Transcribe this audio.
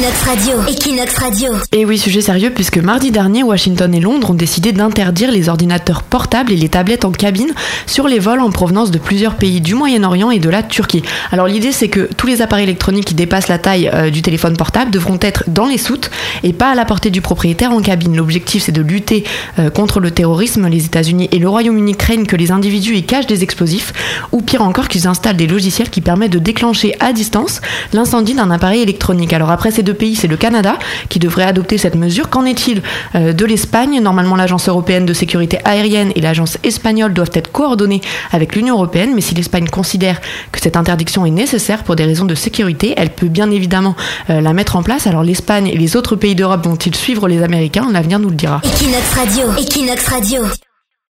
Equinox Radio. Equinox Radio. Et oui, sujet sérieux puisque mardi dernier, Washington et Londres ont décidé d'interdire les ordinateurs portables et les tablettes en cabine sur les vols en provenance de plusieurs pays du Moyen-Orient et de la Turquie. Alors l'idée c'est que tous les appareils électroniques qui dépassent la taille euh, du téléphone portable devront être dans les soutes et pas à la portée du propriétaire en cabine. L'objectif c'est de lutter euh, contre le terrorisme. Les États-Unis et le Royaume-Uni craignent que les individus y cachent des explosifs ou pire encore qu'ils installent des logiciels qui permettent de déclencher à distance l'incendie d'un appareil électronique. Alors après ces deux pays, c'est le Canada qui devrait adopter cette mesure. Qu'en est-il euh, de l'Espagne? Normalement, l'Agence européenne de sécurité aérienne et l'Agence espagnole doivent être coordonnées avec l'Union européenne, mais si l'Espagne considère que cette interdiction est nécessaire pour des raisons de sécurité, elle peut bien évidemment euh, la mettre en place. Alors l'Espagne et les autres pays d'Europe vont-ils suivre les Américains? L'avenir nous le dira. Equinox Radio. Equinox Radio.